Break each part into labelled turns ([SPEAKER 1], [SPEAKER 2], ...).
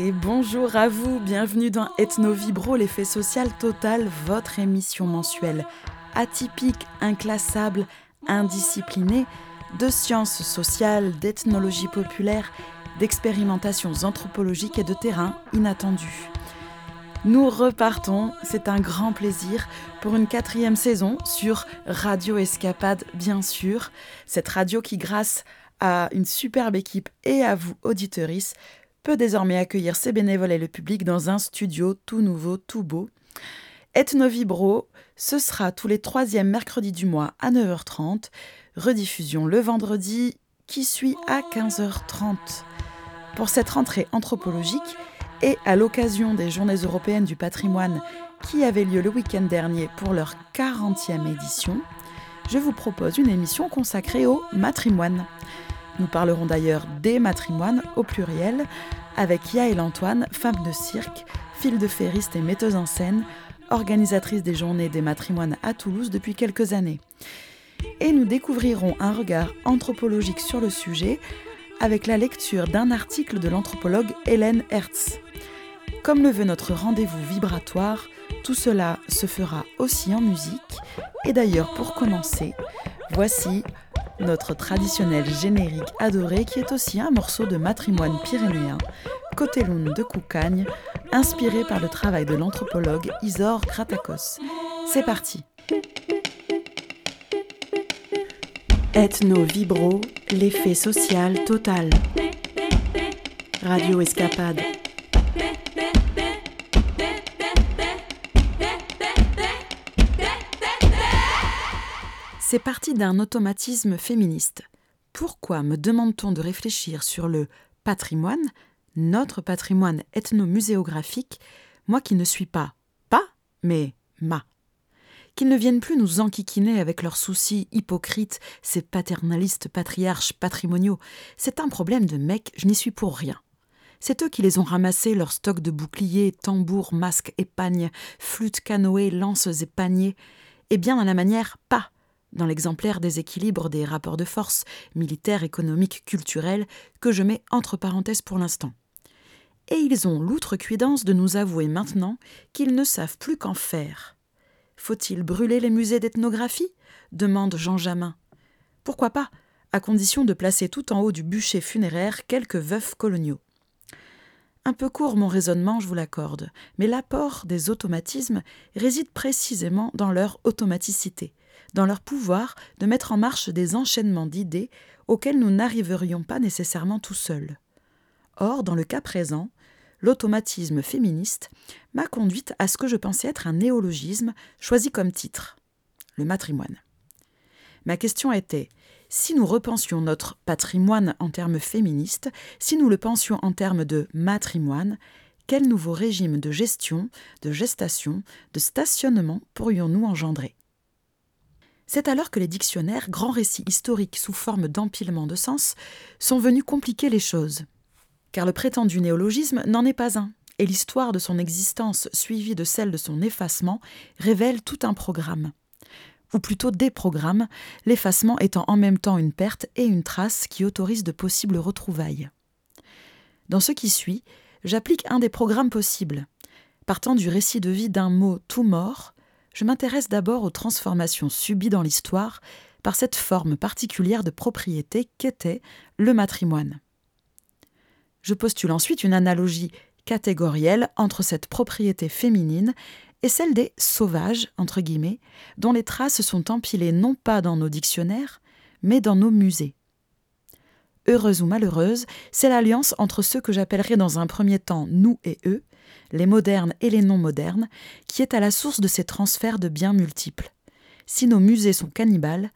[SPEAKER 1] Et bonjour à vous, bienvenue dans Ethno Vibro, l'effet social total, votre émission mensuelle atypique, inclassable, indisciplinée, de sciences sociales, d'ethnologie populaire, d'expérimentations anthropologiques et de terrain inattendus. Nous repartons, c'est un grand plaisir, pour une quatrième saison sur Radio Escapade, bien sûr. Cette radio qui, grâce à une superbe équipe et à vous, auditeurices, peut désormais accueillir ses bénévoles et le public dans un studio tout nouveau, tout beau. Ethnovibro, ce sera tous les troisièmes mercredis du mois à 9h30, rediffusion le vendredi qui suit à 15h30. Pour cette rentrée anthropologique et à l'occasion des Journées européennes du patrimoine qui avaient lieu le week-end dernier pour leur 40e édition, je vous propose une émission consacrée au matrimoine. Nous parlerons d'ailleurs des matrimoines au pluriel avec Yael Antoine, femme de cirque, file de ferriste et metteuse en scène, organisatrice des Journées des matrimoines à Toulouse depuis quelques années. Et nous découvrirons un regard anthropologique sur le sujet avec la lecture d'un article de l'anthropologue Hélène Hertz. Comme le veut notre rendez-vous vibratoire, tout cela se fera aussi en musique. Et d'ailleurs, pour commencer, voici notre traditionnel générique adoré qui est aussi un morceau de matrimoine pyrénéen, Côté de Coucagne, inspiré par le travail de l'anthropologue Isor Kratakos. C'est parti Ethno Vibro, l'effet social total. Radio Escapade. C'est parti d'un automatisme féministe. Pourquoi me demande-t-on de réfléchir sur le patrimoine, notre patrimoine ethnomuséographique, moi qui ne suis pas pas, mais ma? Qu'ils ne viennent plus nous enquiquiner avec leurs soucis hypocrites, ces paternalistes patriarches patrimoniaux. C'est un problème de mecs, je n'y suis pour rien. C'est eux qui les ont ramassés, leur stock de boucliers, tambours, masques, épagnes, flûtes, canoës, lances et paniers, et bien à la manière pas dans l'exemplaire des équilibres des rapports de force militaires, économiques, culturels, que je mets entre parenthèses pour l'instant. Et ils ont l'outrecuidance de nous avouer maintenant qu'ils ne savent plus qu'en faire. Faut-il brûler les musées d'ethnographie? demande Jean Jamin. Pourquoi pas, à condition de placer tout en haut du bûcher funéraire quelques veufs coloniaux. Un peu court mon raisonnement, je vous l'accorde, mais l'apport des automatismes réside précisément dans leur automaticité, dans leur pouvoir de mettre en marche des enchaînements d'idées auxquels nous n'arriverions pas nécessairement tout seuls. Or, dans le cas présent, l'automatisme féministe m'a conduite à ce que je pensais être un néologisme choisi comme titre le matrimoine. Ma question était si nous repensions notre patrimoine en termes féministes, si nous le pensions en termes de matrimoine, quel nouveau régime de gestion, de gestation, de stationnement pourrions-nous engendrer? C'est alors que les dictionnaires, grands récits historiques sous forme d'empilement de sens, sont venus compliquer les choses. Car le prétendu néologisme n'en est pas un, et l'histoire de son existence suivie de celle de son effacement révèle tout un programme. Ou plutôt des programmes, l'effacement étant en même temps une perte et une trace qui autorise de possibles retrouvailles. Dans ce qui suit, j'applique un des programmes possibles. Partant du récit de vie d'un mot tout mort, je m'intéresse d'abord aux transformations subies dans l'histoire par cette forme particulière de propriété qu'était le matrimoine. Je postule ensuite une analogie catégorielle entre cette propriété féminine et celle des sauvages, dont les traces sont empilées non pas dans nos dictionnaires, mais dans nos musées. Heureuse ou malheureuse, c'est l'alliance entre ceux que j'appellerai dans un premier temps nous et eux, les modernes et les non modernes, qui est à la source de ces transferts de biens multiples. Si nos musées sont cannibales,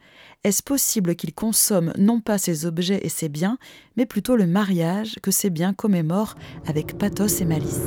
[SPEAKER 1] est-ce possible qu'ils consomment non pas ces objets et ces biens, mais plutôt le mariage que ces biens commémorent avec pathos et malice?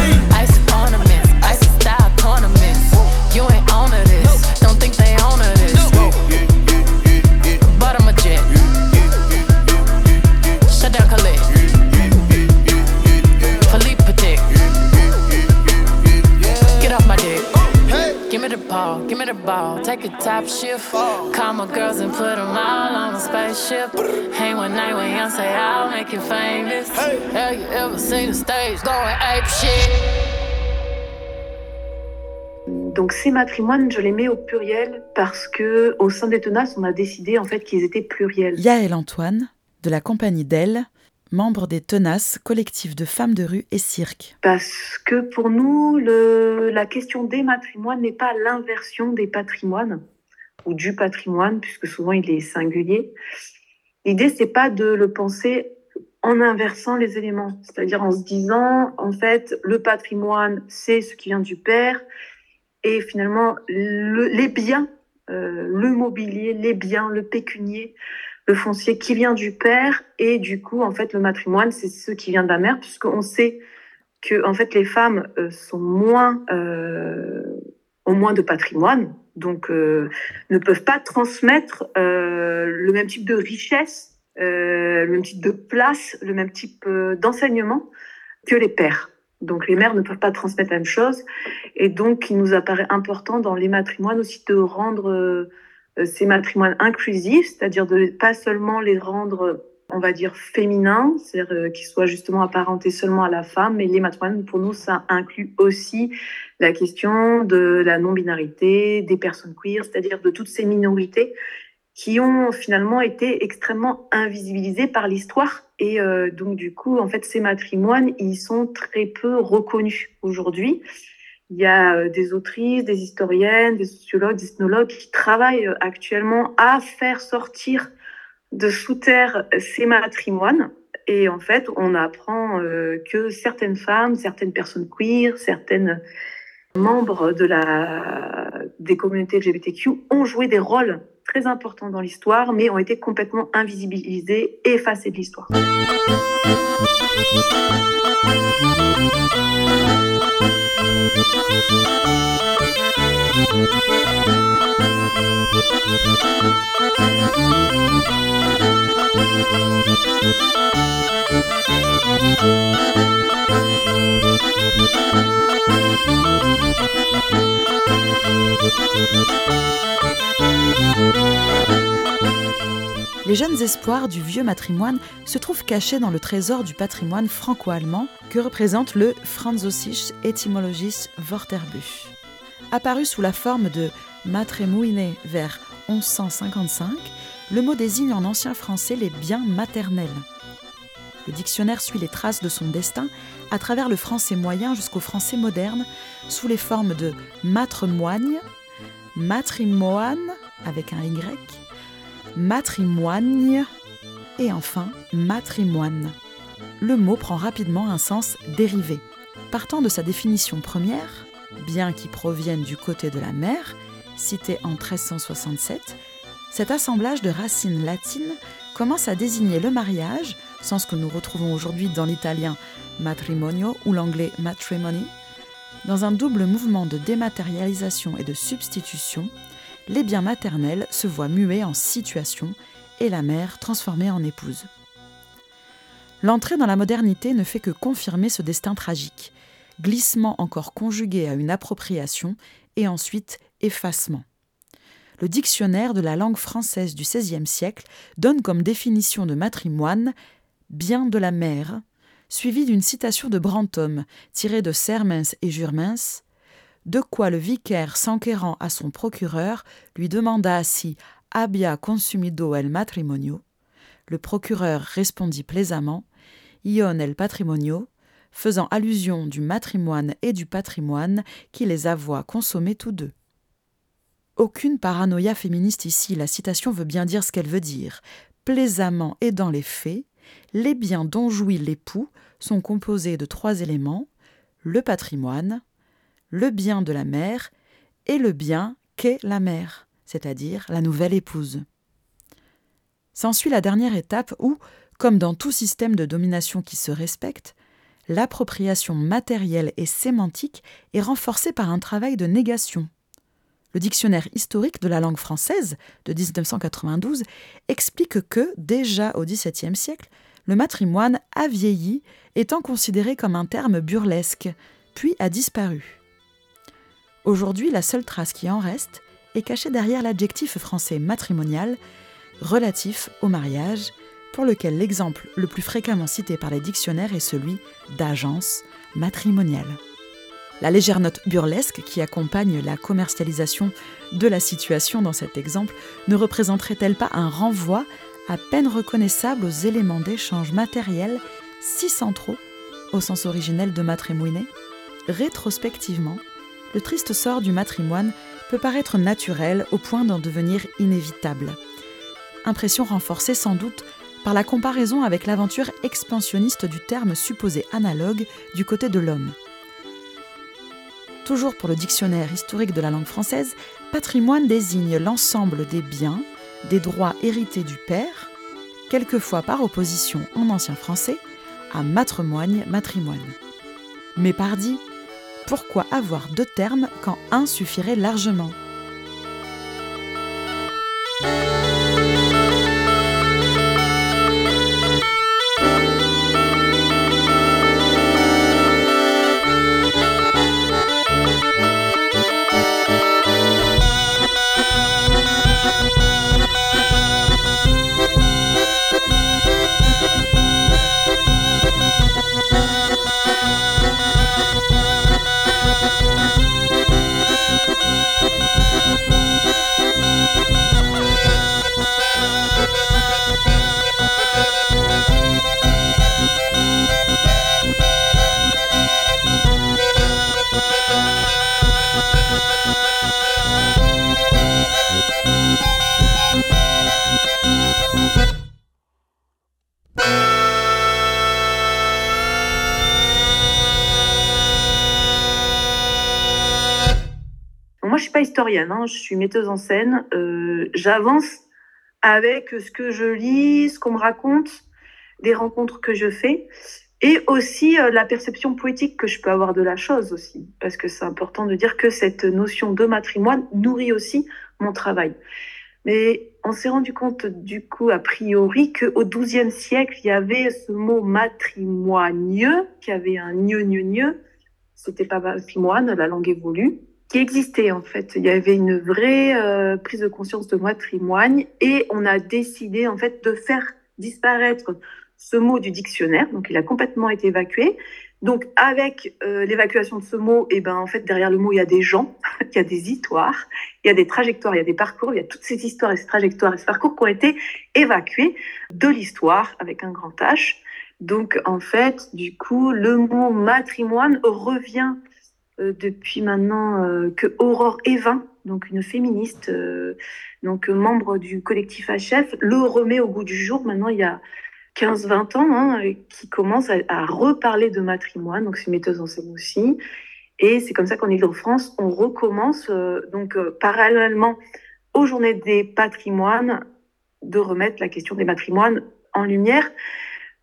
[SPEAKER 2] the ball. Take a top shift. Call my girls and put them all on a spaceship. Hang one night when young say I'll make you famous. Have you ever seen the stage going ape shit?
[SPEAKER 3] Donc ces matrimoines, je les mets au pluriel parce que au sein des tenaces, on a décidé en fait qu'ils étaient pluriels.
[SPEAKER 1] Yael Antoine, de la compagnie d'Elle, membre des Tenaces, collectif de femmes de rue et cirque.
[SPEAKER 3] Parce que pour nous, la question des matrimoines n'est pas l'inversion des patrimoines ou du patrimoine, puisque souvent il est singulier. L'idée, c'est pas de le penser en inversant les éléments, c'est-à-dire en se disant, en fait, le patrimoine, c'est ce qui vient du père, et finalement, le, les biens, euh, le mobilier, les biens, le pécunier, le foncier qui vient du père et du coup, en fait, le matrimoine, c'est ce qui vient de la mère, puisqu'on sait que en fait, les femmes euh, sont moins, euh, ont moins de patrimoine, donc euh, ne peuvent pas transmettre le même type de richesse, le même type de place, le même type d'enseignement que les pères. Donc les mères ne peuvent pas transmettre la même chose, et donc il nous apparaît important dans les matrimoines aussi de rendre ces matrimoines inclusifs, c'est-à-dire de pas seulement les rendre, on va dire, féminins, c'est-à-dire euh, qu'ils soient justement apparentés seulement à la femme, mais les matrimoines, pour nous, ça inclut aussi la question de la non-binarité, des personnes queer, c'est-à-dire de toutes ces minorités qui ont finalement été extrêmement invisibilisées par l'histoire. Et euh, donc, du coup, en fait, ces matrimoines, ils sont très peu reconnus aujourd'hui. Il y a euh, des autrices, des historiennes, des sociologues, des ethnologues qui travaillent euh, actuellement à faire sortir de sous terre ces matrimoines. Et en fait, on apprend euh, que certaines femmes, certaines personnes queer, certaines membres de la, des communautés LGBTQ ont joué des rôles très importants dans l'histoire, mais ont été complètement invisibilisés effacés de l'histoire.
[SPEAKER 1] Les jeunes espoirs du vieux matrimoine se trouvent cachés dans le trésor du patrimoine franco-allemand que représente le Französisch Etymologisches Wörterbuch. Apparu sous la forme de Matremuine vers 1155, le mot désigne en ancien français les biens maternels. Le dictionnaire suit les traces de son destin à travers le français moyen jusqu'au français moderne, sous les formes de matremoigne, matrimoine avec un Y, matrimoigne et enfin matrimoine. Le mot prend rapidement un sens dérivé. Partant de sa définition première, bien qui proviennent du côté de la mère, cité en 1367, cet assemblage de racines latines commence à désigner le mariage, sens que nous retrouvons aujourd'hui dans l'italien matrimonio ou l'anglais matrimony, dans un double mouvement de dématérialisation et de substitution, les biens maternels se voient muets en situation et la mère transformée en épouse. L'entrée dans la modernité ne fait que confirmer ce destin tragique, glissement encore conjugué à une appropriation et ensuite effacement. Le dictionnaire de la langue française du XVIe siècle donne comme définition de matrimoine bien de la mère, suivi d'une citation de Brantôme tirée de Sermens et Jurmens, de quoi le vicaire s'enquérant à son procureur lui demanda si habia consumido el matrimonio. Le procureur répondit plaisamment Ion el patrimonio, faisant allusion du matrimoine et du patrimoine qui les avoient consommés tous deux. Aucune paranoïa féministe ici, la citation veut bien dire ce qu'elle veut dire. Plaisamment et dans les faits, les biens dont jouit l'époux sont composés de trois éléments le patrimoine, le bien de la mère et le bien qu'est la mère, c'est-à-dire la nouvelle épouse. S'ensuit la dernière étape où, comme dans tout système de domination qui se respecte, l'appropriation matérielle et sémantique est renforcée par un travail de négation. Le dictionnaire historique de la langue française de 1992 explique que, déjà au XVIIe siècle, le matrimoine a vieilli, étant considéré comme un terme burlesque, puis a disparu. Aujourd'hui, la seule trace qui en reste est cachée derrière l'adjectif français matrimonial, relatif au mariage, pour lequel l'exemple le plus fréquemment cité par les dictionnaires est celui d'agence matrimoniale. La légère note burlesque qui accompagne la commercialisation de la situation dans cet exemple ne représenterait-elle pas un renvoi à peine reconnaissable aux éléments d'échange matériel si centraux au sens originel de matrimoine Rétrospectivement, le triste sort du matrimoine peut paraître naturel au point d'en devenir inévitable. Impression renforcée sans doute par la comparaison avec l'aventure expansionniste du terme supposé analogue du côté de l'homme. Toujours pour le dictionnaire historique de la langue française, patrimoine désigne l'ensemble des biens, des droits hérités du père, quelquefois par opposition en ancien français à matrimoine, matrimoine. Mais pardi, pourquoi avoir deux termes quand un suffirait largement?
[SPEAKER 3] Hein, je suis metteuse en scène. Euh, j'avance avec ce que je lis, ce qu'on me raconte, des rencontres que je fais, et aussi euh, la perception poétique que je peux avoir de la chose aussi, parce que c'est important de dire que cette notion de matrimoine nourrit aussi mon travail. Mais on s'est rendu compte du coup, a priori, qu'au XIIe siècle, il y avait ce mot matrimoigneux, qui avait un gneu, gneu, gneu. C'était pas matrimoine, la langue évolue qui existait en fait. Il y avait une vraie euh, prise de conscience de matrimoine et on a décidé en fait de faire disparaître ce mot du dictionnaire. Donc il a complètement été évacué. Donc avec euh, l'évacuation de ce mot, et eh ben en fait derrière le mot il y a des gens, il y a des histoires, il y a des trajectoires, il y a des parcours, il y a toutes ces histoires et ces trajectoires et ces parcours qui ont été évacués de l'histoire avec un grand H. Donc en fait, du coup, le mot matrimoine revient depuis maintenant euh, que Aurore Evin, donc une féministe, euh, donc membre du collectif HF, le remet au goût du jour. Maintenant, il y a 15-20 ans, hein, qui commence à, reparler de matrimoine. Donc, c'est metteuse en scène aussi. Et c'est comme ça qu'en Ile-de-France, on recommence, donc parallèlement aux journées des patrimoines, de remettre la question des matrimoines en lumière.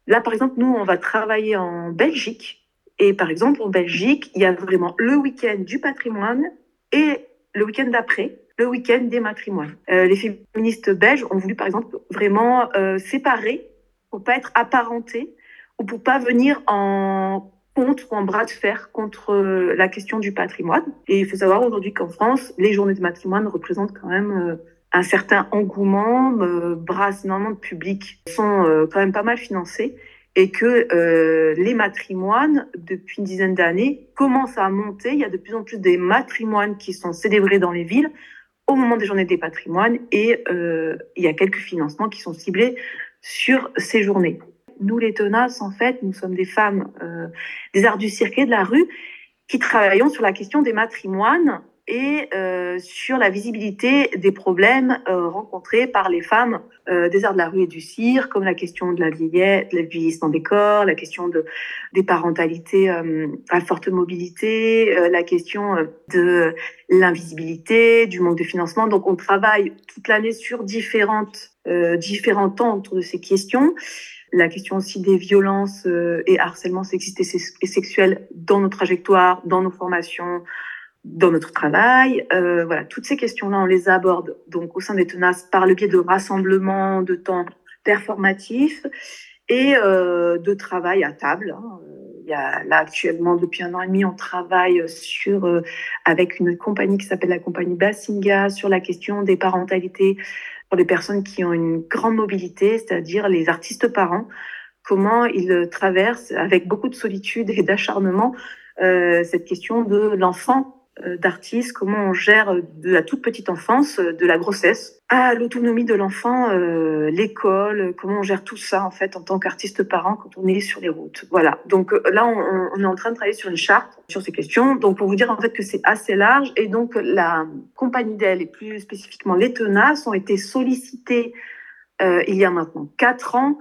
[SPEAKER 3] Là, par exemple, nous, on va travailler en Belgique et par exemple, en Belgique, il y a vraiment le week-end du patrimoine et le week-end d'après, le week-end des matrimoines. Euh, les féministes belges ont voulu, par exemple, vraiment euh, séparer pour pas être apparentés ou pour pas venir en contre ou en bras de fer contre euh, la question du patrimoine. Et il faut savoir aujourd'hui qu'en France, les journées de matrimoine représentent quand même euh, un certain engouement, brassent énormément de public, sont quand même pas mal financés et que euh, les matrimoines, depuis une dizaine d'années, commencent à monter. Il y a de plus en plus des matrimoines qui sont célébrés dans les villes au moment des journées des patrimoines et euh, il y a quelques financements qui sont ciblés sur ces journées. Nous, les tenaces, en fait, nous sommes des femmes euh, des arts du cirque et de la rue qui travaillons sur la question des matrimoines et euh, sur la visibilité des problèmes euh, rencontrés par les femmes euh, des arts de la rue et du cire, comme la question de la vieillesse, le vieillissement des corps, la question de, des parentalités à forte mobilité, la question de l'invisibilité, du manque de financement. Donc on travaille toute l'année sur différentes, différents temps autour de ces questions la question aussi des violences et harcèlements sexistes et sexuels dans nos trajectoires, dans nos formations, dans notre travail. Euh, voilà, toutes ces questions-là, on les aborde donc au sein des tenaces par le biais de rassemblements, de temps performatifs et euh, de travail à table. Hein. Il y a, là actuellement, depuis un an et demi, on travaille sur euh, avec une compagnie qui s'appelle la compagnie Bassinga sur la question des parentalités pour les personnes qui ont une grande mobilité, c'est-à-dire les artistes parents. Comment ils traversent avec beaucoup de solitude et d'acharnement cette question de l'enfant d'artistes, comment on gère de la toute petite enfance, euh, de la grossesse, à l'autonomie de l'enfant, euh, l'école, comment on gère tout ça en fait en tant qu'artiste parent quand on est sur les routes. Voilà. Donc là, on, est en train de travailler sur une charte sur ces questions. Donc pour vous dire en fait que c'est assez large et donc la compagnie d'elle et plus spécifiquement les tenaces ont été sollicités euh, il y a maintenant quatre ans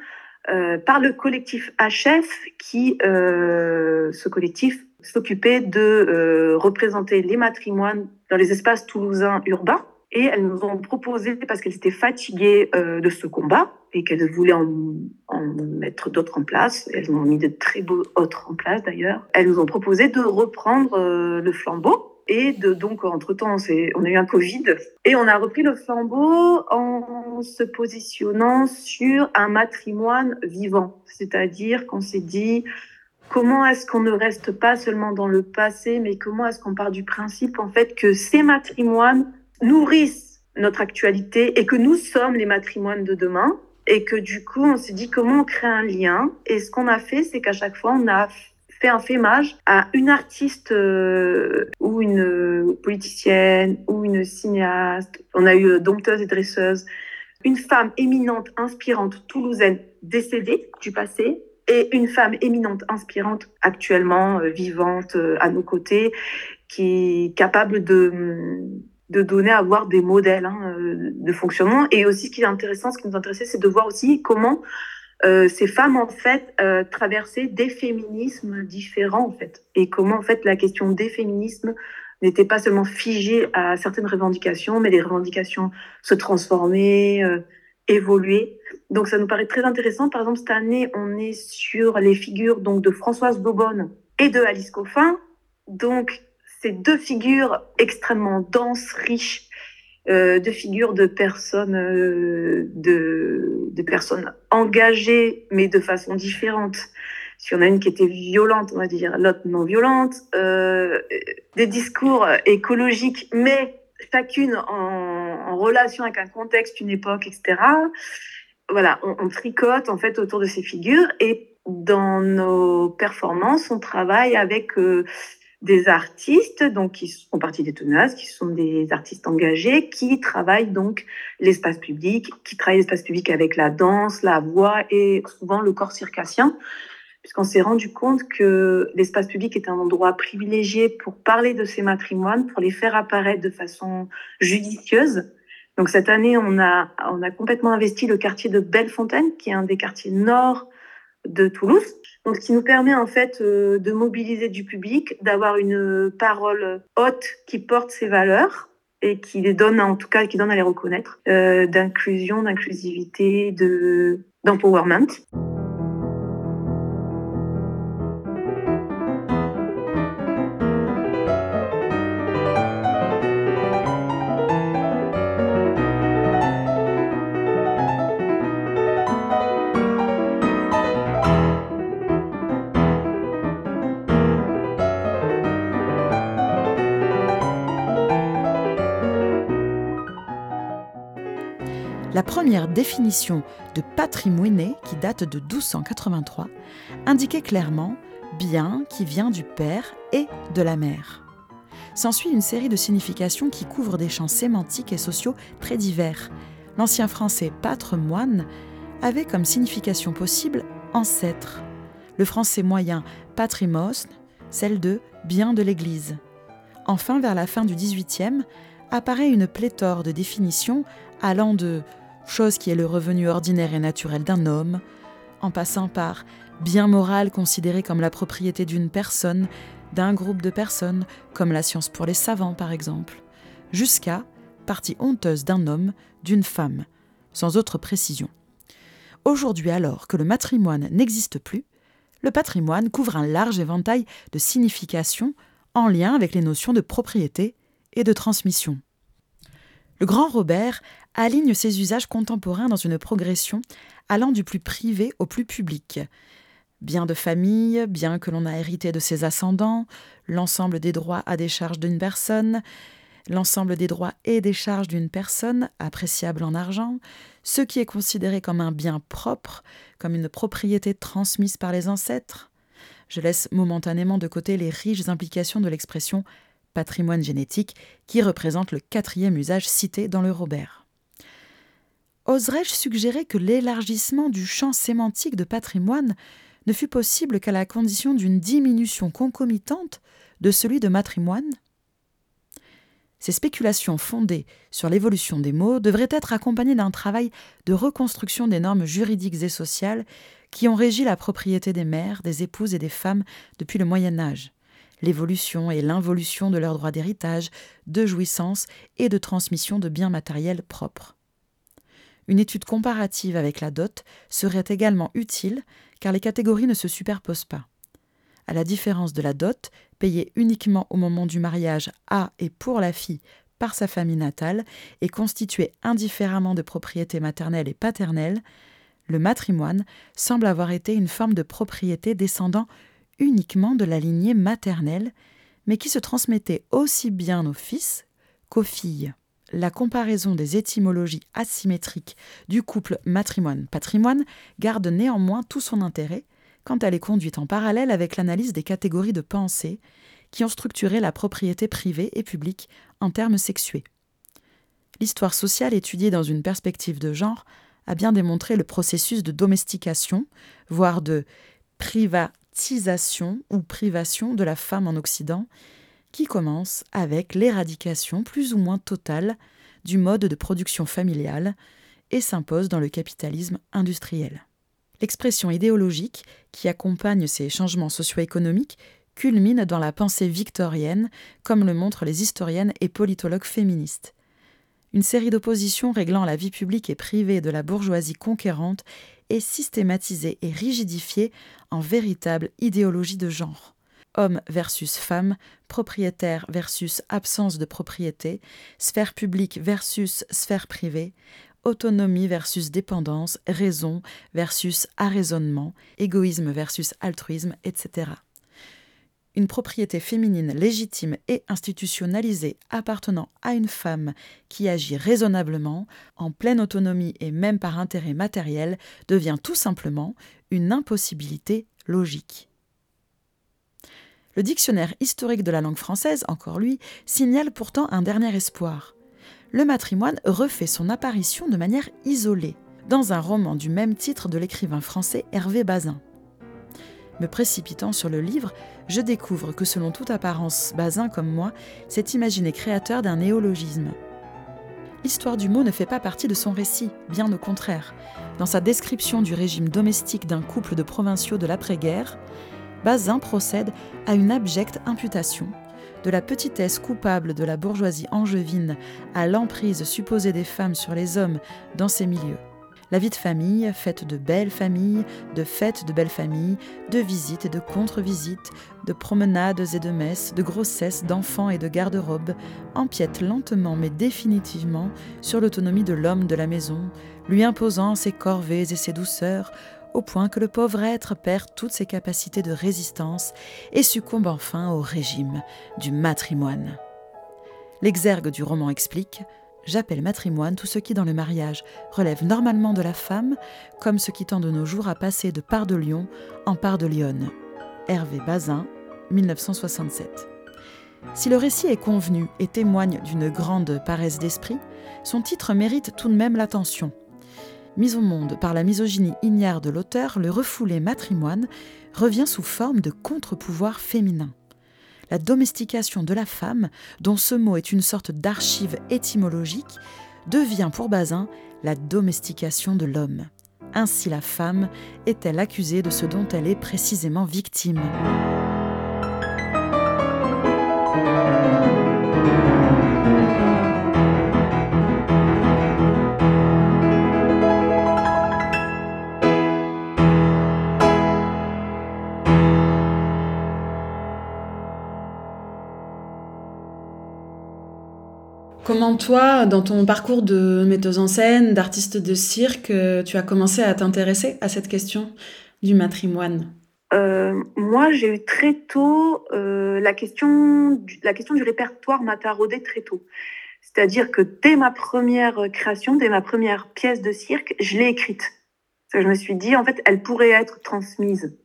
[SPEAKER 3] euh, par le collectif HF qui, euh, ce collectif s'occuper de euh, représenter les matrimoines dans les espaces toulousains urbains. Et elles nous ont proposé, parce qu'elles étaient fatiguées euh, de ce combat et qu'elles voulaient en, en mettre d'autres en place, elles ont mis de très beaux autres en place d'ailleurs, elles nous ont proposé de reprendre euh, le flambeau. Et de, donc, entre-temps, on, on a eu un Covid et on a repris le flambeau en se positionnant sur un matrimoine vivant. C'est-à-dire qu'on s'est dit, comment est-ce qu'on ne reste pas seulement dans le passé, mais comment est-ce qu'on part du principe en fait que ces matrimoines nourrissent notre actualité et que nous sommes les matrimoines de demain et que du coup on s'est dit comment on crée un lien. Et ce qu'on a fait c'est qu'à chaque fois on a fait un fémage à une artiste euh, ou une politicienne ou une cinéaste. On a eu euh, dompteuse et dresseuse, une femme éminente, inspirante, toulousaine, décédée du passé, et une femme éminente, inspirante, actuellement euh, vivante euh, à nos côtés, qui est capable de, de donner à voir des modèles hein, euh, de fonctionnement. Et aussi, ce qui est intéressant, ce qui nous intéressait, c'est de voir aussi comment ces femmes, en fait, traversaient des féminismes différents, en fait. Et comment, en fait, la question des féminismes n'était pas seulement figée à certaines revendications, mais les revendications se transformaient, évoluer. Donc ça nous paraît très intéressant. Par exemple, cette année, on est sur les figures donc de Françoise Bobonne et de Alice Coffin. Donc ces deux figures extrêmement denses, riches, euh, deux figures de personnes, euh, de, personnes engagées, mais de façon différente. Si on a une qui était violente, on va dire l'autre non violente, euh, des discours écologiques, mais chacune en, relation avec un contexte, une époque, etc. Voilà, on, tricote en fait autour de ces figures et dans nos performances, on travaille avec euh, des artistes donc qui font partie des tenaces, qui sont des artistes engagés, qui travaillent donc l'espace public, qui travaillent l'espace public avec la danse, la voix et souvent le corps circassien puisqu'on s'est rendu compte que l'espace public est un endroit privilégié pour parler de ces matrimoines, pour les faire apparaître de façon judicieuse. Donc cette année, on a, on a complètement investi le quartier de Bellefontaine, qui est un des quartiers nord de Toulouse. Donc, ce qui nous permet en fait euh, de mobiliser du public, d'avoir une parole haute qui porte ses valeurs et qui les donne, en tout cas, qui donne à les reconnaître, euh, d'inclusion, d'inclusivité, de d'empowerment.
[SPEAKER 1] La première définition de patrimoine, qui date de 1283, indiquait clairement bien qui vient du père et de la mère. S'ensuit une série de significations qui couvrent des champs sémantiques et sociaux très divers. L'ancien français patrimoine avait comme signification possible ancêtre. Le français moyen patrimos, celle de bien de l'Église. Enfin, vers la fin du XVIIIe, apparaît une pléthore de définitions allant de chose qui est le revenu ordinaire et naturel d'un homme, en passant par bien moral considéré comme la propriété d'une personne, d'un groupe de personnes, comme la science pour les savants par exemple, jusqu'à partie honteuse d'un homme, d'une femme, sans autre précision. Aujourd'hui alors que le matrimoine n'existe plus, le patrimoine couvre un large éventail de significations en lien avec les notions de propriété de transmission. Le grand Robert aligne ses usages contemporains dans une progression allant du plus privé au plus public. Bien de famille, bien que l'on a hérité de ses ascendants, l'ensemble des droits à décharge d'une personne, l'ensemble des droits et des charges d'une personne, appréciable en argent, ce qui est considéré comme un bien propre, comme une propriété transmise par les ancêtres. Je laisse momentanément de côté les riches implications de l'expression patrimoine génétique qui représente le quatrième usage cité dans le Robert. Oserais-je suggérer que l'élargissement du champ sémantique de patrimoine ne fut possible qu'à la condition d'une diminution concomitante de celui de matrimoine? Ces spéculations fondées sur l'évolution des mots devraient être accompagnées d'un travail de reconstruction des normes juridiques et sociales qui ont régi la propriété des mères, des épouses et des femmes depuis le Moyen Âge, l'évolution et l'involution de leurs droits d'héritage, de jouissance et de transmission de biens matériels propres. Une étude comparative avec la dot serait également utile car les catégories ne se superposent pas à la différence de la dot, payée uniquement au moment du mariage à et pour la fille par sa famille natale et constituée indifféremment de propriété maternelle et paternelle, le matrimoine semble avoir été une forme de propriété descendant uniquement de la lignée maternelle, mais qui se transmettait aussi bien aux fils qu'aux filles. La comparaison des étymologies asymétriques du couple matrimoine-patrimoine garde néanmoins tout son intérêt, quand elle est conduite en parallèle avec l'analyse des catégories de pensée qui ont structuré la propriété privée et publique en termes sexués. L'histoire sociale étudiée dans une perspective de genre a bien démontré le processus de domestication, voire de ou privation de la femme en Occident, qui commence avec l'éradication plus ou moins totale du mode de production familiale et s'impose dans le capitalisme industriel. L'expression idéologique qui accompagne ces changements socio-économiques culmine dans la pensée victorienne, comme le montrent les historiennes et politologues féministes. Une série d'oppositions réglant la vie publique et privée de la bourgeoisie conquérante est systématisée et rigidifiée en véritable idéologie de genre. Homme versus femme, propriétaire versus absence de propriété, sphère publique versus sphère privée, autonomie versus dépendance, raison versus arraisonnement, égoïsme versus altruisme, etc. Une propriété féminine légitime et institutionnalisée appartenant à une femme qui agit raisonnablement, en pleine autonomie et même par intérêt matériel, devient tout simplement une impossibilité logique. Le dictionnaire historique de la langue française, encore lui, signale pourtant un dernier espoir le matrimoine refait son apparition de manière isolée, dans un roman du même titre de l'écrivain français Hervé Bazin. Me précipitant sur le livre, je découvre que selon toute apparence, Bazin, comme moi, s'est imaginé créateur d'un néologisme. L'histoire du mot ne fait pas partie de son récit, bien au contraire. Dans sa description du régime domestique d'un couple de provinciaux de l'après-guerre, Bazin procède à une abjecte imputation de la petitesse coupable de la bourgeoisie angevine à l'emprise supposée des femmes sur les hommes dans ces milieux. La vie de famille, faite de belles familles, de fêtes de belles familles, de visites et de contre-visites, de promenades et de messes, de grossesses, d'enfants et de garde-robes, empiète lentement mais définitivement sur l'autonomie de l'homme de la maison, lui imposant ses corvées et ses douceurs, au point que le pauvre être perd toutes ses capacités de résistance et succombe enfin au régime du matrimoine. L'exergue du roman explique J'appelle matrimoine tout ce qui dans le mariage relève normalement de la femme, comme ce qui tend de nos jours à passer de part de lion en part de lionne. Hervé Bazin, 1967. Si le récit est convenu et témoigne d'une grande paresse d'esprit, son titre mérite tout de même l'attention. Mis au monde par la misogynie ignare de l'auteur, le refoulé matrimoine revient sous forme de contre-pouvoir féminin. La domestication de la femme, dont ce mot est une sorte d'archive étymologique, devient pour Bazin la domestication de l'homme. Ainsi la femme est-elle accusée de ce dont elle est précisément victime. Comment toi, dans ton parcours de metteuse en scène, d'artiste de cirque, euh, tu as commencé à t'intéresser à cette question du matrimoine?
[SPEAKER 3] Euh, Moi, j'ai eu très tôt euh, la, question du, la question du répertoire m'a taraudé très tôt. C'est-à-dire que dès ma première création, dès ma première pièce de cirque, je l'ai écrite. Je me suis dit, en fait, elle pourrait être transmise.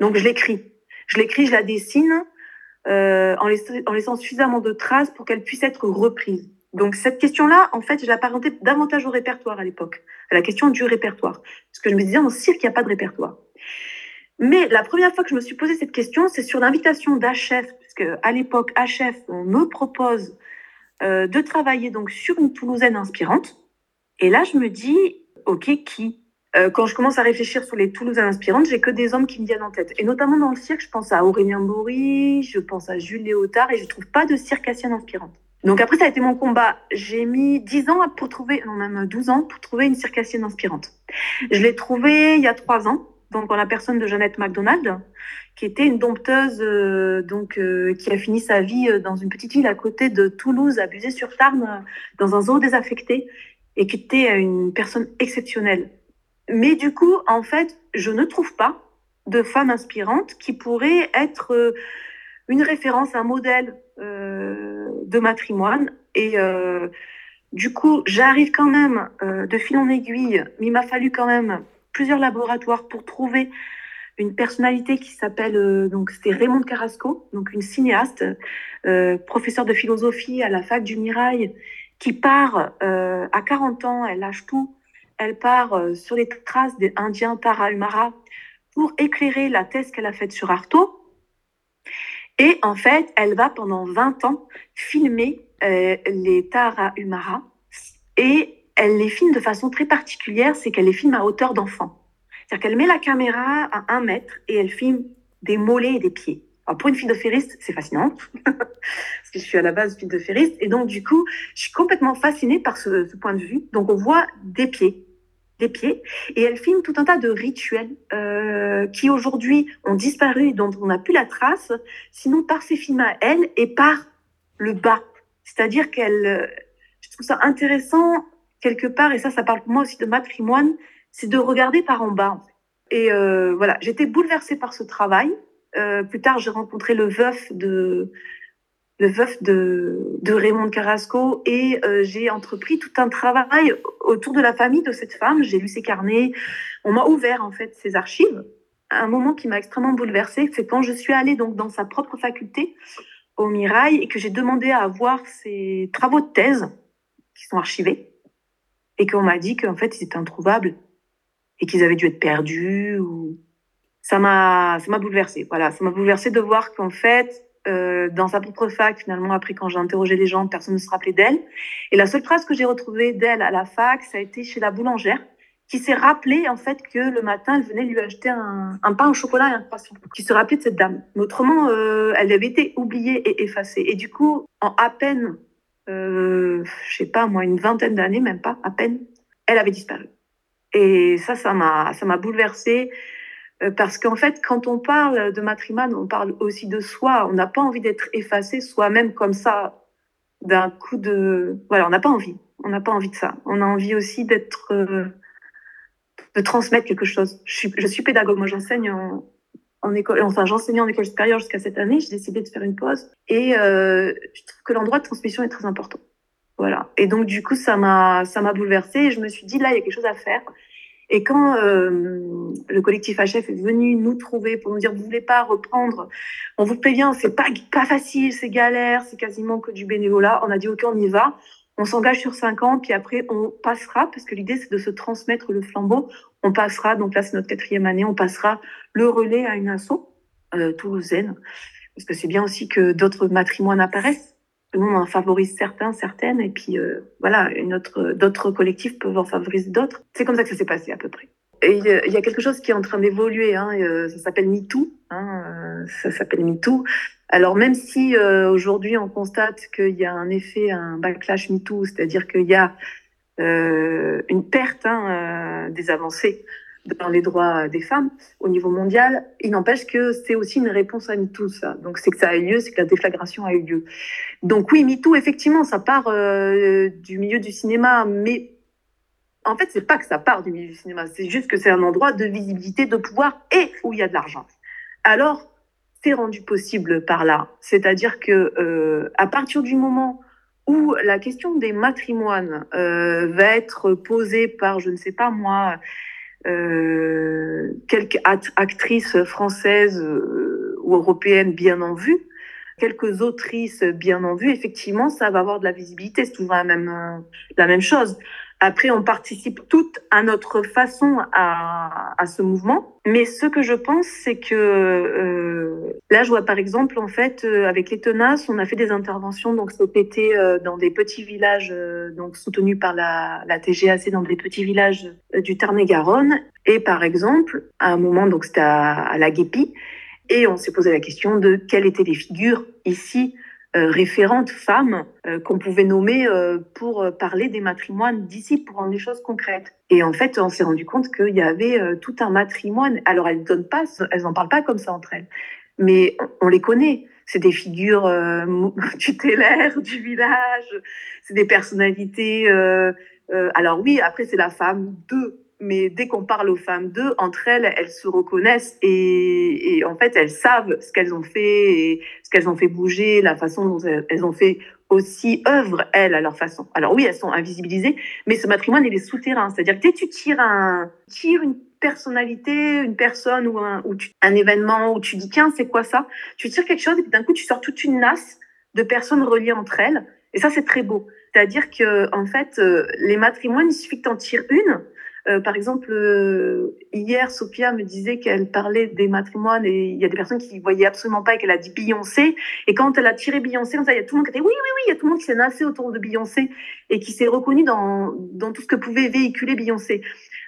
[SPEAKER 3] Donc, je l'écris. Je l'écris, je la dessine en, laissant, suffisamment de traces pour qu'elle puisse être reprise. Donc cette question-là, en fait, je l'apparentais davantage au répertoire à l'époque, à la question du répertoire. Parce que je me disais, en cirque, il n'y a pas de répertoire. Mais la première fois que je me suis posé cette question, c'est sur l'invitation d'HF, puisque à l'époque, HF on me propose euh, de travailler donc sur une Toulousaine inspirante. Et là, je me dis, OK, qui? Euh, Quand je commence à réfléchir sur les Toulousaines inspirantes, j'ai que des hommes qui me viennent en tête. Et notamment dans le cirque, je pense à Aurélien Bory, je pense à Jules Léotard, et je ne trouve pas de circassienne inspirante. Donc après, ça a été mon combat. J'ai mis 10 ans pour trouver, non même 12 ans, pour trouver une circassienne inspirante. Je l'ai trouvée il y a 3 ans, donc en la personne de Jeannette MacDonald, qui était une dompteuse euh, donc euh, qui a fini sa vie euh, dans une petite ville à côté de Toulouse, à sur tarn dans un zoo désaffecté, et qui était une personne exceptionnelle. Mais du coup, en fait, je ne trouve pas de femme inspirante qui pourrait être une référence, un modèle euh, de matrimoine. Et euh, du coup, j'arrive quand même euh, de fil en aiguille, mais il m'a fallu quand même plusieurs laboratoires pour trouver une personnalité qui s'appelle donc c'était Raymond Carrasco, donc une cinéaste, professeur de philosophie à la fac du Mirail, qui part à 40 ans, elle lâche tout, elle part sur les traces des Indiens Tarahumara pour éclairer la thèse qu'elle a faite sur Artaud. Et en fait, elle va pendant 20 ans filmer euh, les Tarahumara et elle les filme de façon très particulière, c'est qu'elle les filme à hauteur d'enfant. C'est-à-dire qu'elle met la caméra à un mètre et elle filme des mollets et des pieds. Alors pour une fille de ferriste, c'est fascinant, parce que je suis à la base fille de et donc du coup, je suis complètement fascinée par ce point de vue. Donc on voit des pieds, des pieds, et elle filme tout un tas de rituels euh, qui aujourd'hui ont disparu, dont on n'a plus la trace, sinon par ses films à elle et par le bas. C'est-à-dire qu'elle, je trouve ça intéressant quelque part, et ça, ça parle pour moi aussi de matrimoine, c'est de regarder par en bas. Et euh, voilà, j'étais bouleversée par ce travail. Euh, plus tard, j'ai rencontré le veuf de le veuf de, Raymond Carrasco, et euh, j'ai entrepris tout un travail autour de la famille de cette femme. J'ai lu ses carnets, on m'a ouvert en fait ses archives. Un moment qui m'a extrêmement bouleversée, c'est quand je suis allée donc dans sa propre faculté au Mirail et que j'ai demandé à avoir ses travaux de thèse qui sont archivés et qu'on m'a dit qu'en fait ils étaient introuvables et qu'ils avaient dû être perdus ça m'a ça m'a bouleversée voilà ça m'a bouleversée de voir qu'en fait euh, dans sa propre fac, finalement, après quand j'ai interrogé les gens, personne ne se rappelait d'elle. Et la seule trace que j'ai retrouvée d'elle à la fac, ça a été chez la boulangère, qui s'est rappelé en fait que le matin, elle venait lui acheter un, pain au chocolat et un croissant, qui se rappelait de cette dame. Mais autrement, euh, elle avait été oubliée et effacée. Et du coup, en à peine, euh, je sais pas moi, une vingtaine d'années, même pas, à peine, elle avait disparu. Et ça, ça m'a bouleversée. Euh, parce qu'en fait, quand on parle de matrimoine, on parle aussi de soi. On n'a pas envie d'être effacé soi-même comme ça, d'un coup de... Voilà, on n'a pas envie. On n'a pas envie de ça. On a envie aussi d'être... Euh, de transmettre quelque chose. Je suis, pédagogue. Moi, j'enseigne en, en école... Enfin, j'enseignais en école supérieure jusqu'à cette année. J'ai décidé de faire une pause. Et euh, je trouve que l'endroit de transmission est très important. Voilà. Et donc, du coup, ça m'a, ça m'a bouleversée. Et je me suis dit, là, il y a quelque chose à faire. Et quand euh, le collectif HF est venu nous trouver pour nous dire vous voulez pas reprendre, on vous bien, c'est pas pas facile, c'est galère, c'est quasiment que du bénévolat. On a dit ok on y va, on s'engage sur cinq ans, puis après on passera parce que l'idée c'est de se transmettre le flambeau. On passera donc là c'est notre quatrième année, on passera le relais à une asso euh, toulousaine parce que c'est bien aussi que d'autres matrimoines apparaissent. Nous, on en favorise certains, certaines, et puis euh, voilà, d'autres collectifs peuvent en favoriser d'autres. C'est comme ça que ça s'est passé à peu près. Et il y a quelque chose qui est en train d'évoluer, hein, euh, ça s'appelle MeToo. Hein, euh, ça s'appelle MeToo. Alors même si aujourd'hui on constate qu'il y a un effet, un backlash MeToo, c'est-à-dire qu'il y a une perte hein, des avancées dans les droits des femmes au niveau mondial. Il n'empêche que c'est aussi une réponse à MeToo, ça. Donc c'est que ça a eu lieu, c'est que la déflagration a eu lieu. Donc oui, MeToo, effectivement, ça part euh, du milieu du cinéma, mais en fait, c'est pas que ça part du milieu du cinéma, c'est juste que c'est un endroit de visibilité, de pouvoir et où il y a de l'argent. Alors, c'est rendu possible par là. C'est-à-dire que euh, à partir du moment où la question des matrimoines euh, va être posée par, je ne sais pas moi, euh, quelques actrices françaises euh, ou européennes bien en vue, quelques autrices bien en vue, effectivement, ça va avoir de la visibilité. C'est toujours la même, euh, la même chose. Après, on participe toutes à notre façon à, ce mouvement. Mais ce que je pense, c'est que euh, là, je vois par exemple, en fait, euh, avec les tenaces, on a fait des interventions donc été euh, dans des petits villages, donc soutenus par la, la TGAC, dans des petits villages du Tarn-et-Garonne. Et par exemple, à un moment, donc c'était à, à la Guépie, et on s'est posé la question de quelles étaient les figures ici référentes femmes euh, qu'on pouvait nommer euh, pour euh, parler des matrimoines d'ici, pour rendre les choses concrètes. Et en fait, on s'est rendu compte qu'il y avait euh, tout un matrimoine. Alors, elles donnent pas, elles n'en parlent pas comme ça entre elles, mais on, les connaît. C'est des figures euh, tutélaires du village, c'est des personnalités. Euh, euh, alors oui, après c'est la femme de mais dès qu'on parle aux femmes d'eux, entre elles, elles se reconnaissent et, en fait, elles savent ce qu'elles ont fait, et ce qu'elles ont fait bouger, la façon dont elles ont fait aussi œuvre, elles, à leur façon. Alors oui, elles sont invisibilisées, mais ce matrimoine, il est souterrain. C'est-à-dire que dès que tu tires, un, tires une personnalité, une personne ou un, un événement où tu dis, tiens, c'est quoi ça? Tu tires quelque chose et d'un coup, tu sors toute une nasse de personnes reliées entre elles. Et ça, c'est très beau. C'est-à-dire que, en fait, euh, les matrimoines, il suffit que tu en tires une, euh, par exemple, euh, hier, Sophia me disait qu'elle parlait des matrimoines et il y a des personnes qui voyaient absolument pas et qu'elle a dit Beyoncé. Et quand elle a tiré Beyoncé, il y a tout le monde qui a dit oui, oui, oui, il y a tout le monde qui s'est nassé autour de Beyoncé et qui s'est reconnu dans, dans tout ce que pouvait véhiculer Beyoncé.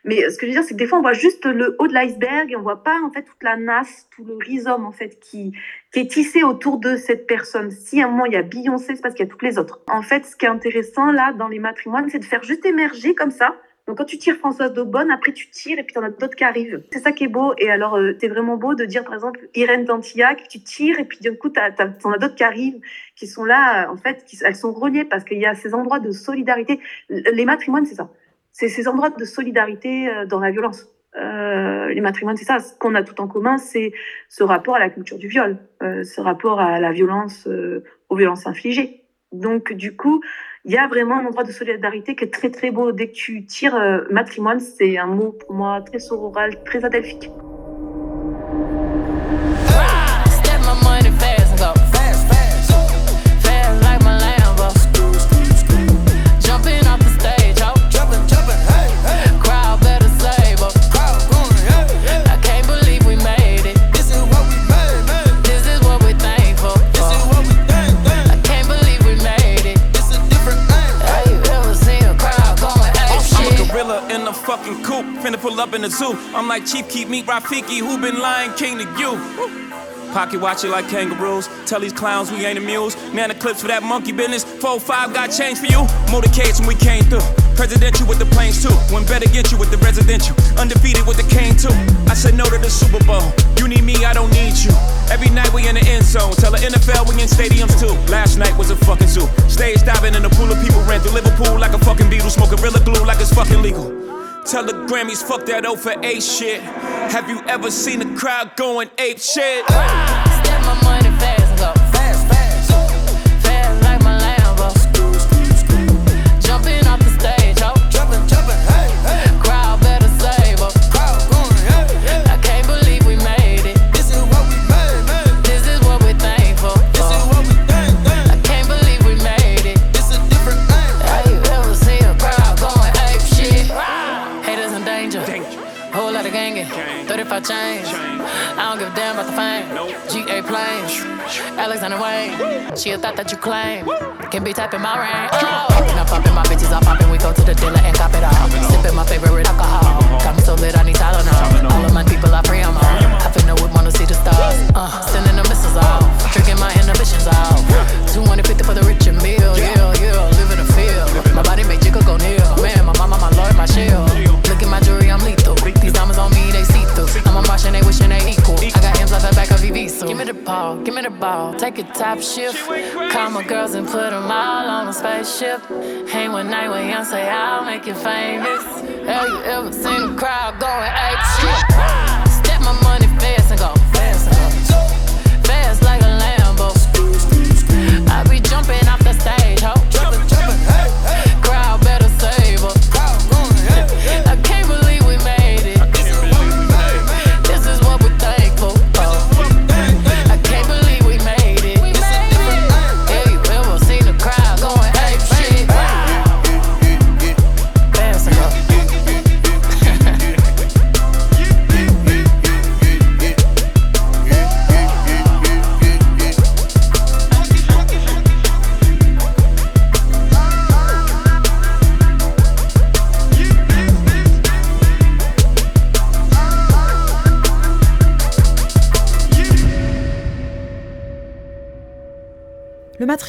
[SPEAKER 3] Mais ce que je veux dire, c'est que des fois, on voit juste le haut de l'iceberg et on voit pas, en fait, toute la nasse, tout le rhizome, en fait, qui, qui est tissé autour de cette personne. Si à un moment, il y a Beyoncé, c'est parce qu'il y a toutes les autres. En fait, ce qui est intéressant, là, dans les matrimoines, c'est de faire juste émerger comme ça donc quand tu tires Françoise Daubonne, après tu tires et puis t'en as d'autres qui arrivent. C'est ça qui est beau. Et alors, euh, c'est vraiment beau de dire, par exemple, Irène Dantillac, tu tires et puis d'un coup, t'en as d'autres qui arrivent, qui sont là, en fait, qui, elles sont reliées parce qu'il y a ces endroits de solidarité. Les matrimoines, c'est ça. C'est ces endroits de solidarité euh, dans la violence. Euh, les matrimoines, c'est ça. Ce qu'on a tout en commun, c'est ce rapport à la culture du viol, euh, ce rapport à la violence, euh, aux violences infligées. Donc, du coup, il y a vraiment un endroit de solidarité qui est très très beau. Dès que tu tires euh, matrimoine, c'est un mot pour moi très sororal, très adelphique.
[SPEAKER 4] Fucking coop, finna pull up in the zoo. I'm like Chief Keep Meat Rafiki, who been lying king to you? Pocket watch it like kangaroos. Tell these clowns we ain't amused. Man, the clips for that monkey business. 4-5 got change for you. Motorcades when we came through. Presidential with the planes too. When better get you with the residential. Undefeated with the cane too. I said no to the Super Bowl. You need me, I don't need you. Every night we in the end zone. Tell the NFL we in stadiums too. Last night was a fucking zoo. Stage diving in a pool of people ran through Liverpool like a fucking beetle. Smoking Gorilla Glue like it's fucking legal. Tell the Grammys, fuck that O for A shit. Have you ever seen a crowd going ape shit?
[SPEAKER 2] Step my money fast, Alexander Wayne. She a thought that you claim. Can be tapping my ring. Oh, I'm popping, my bitches are popping. We go to the dealer and cop it all. Sipping my favorite alcohol. Got me so lit, I need Tylenol. All of my people are free, I'm on. I finna would wanna see the stars. Uh, sending the missiles off. Tricking my inhibitions off. 250 for the rich and meal. Yeah, yeah, living the field. My body make jiggle go near. Man, my mama, my lord, my shield. Look at my jewelry, they wishing they equal. I got M's off the back of EV, so give me the ball, give me the ball. Take a top shift. Call my girls and put them all on a spaceship. Hang one night with young, say I'll make you famous. Have you ever seen a crowd going ape